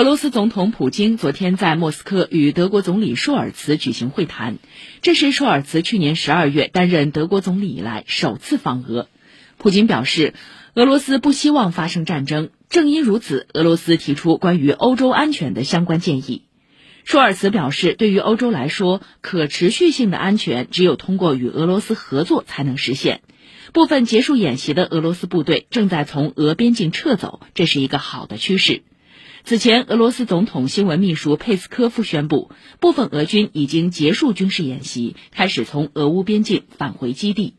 俄罗斯总统普京昨天在莫斯科与德国总理舒尔茨举行会谈，这是舒尔茨去年十二月担任德国总理以来首次访俄。普京表示，俄罗斯不希望发生战争，正因如此，俄罗斯提出关于欧洲安全的相关建议。舒尔茨表示，对于欧洲来说，可持续性的安全只有通过与俄罗斯合作才能实现。部分结束演习的俄罗斯部队正在从俄边境撤走，这是一个好的趋势。此前，俄罗斯总统新闻秘书佩斯科夫宣布，部分俄军已经结束军事演习，开始从俄乌边境返回基地。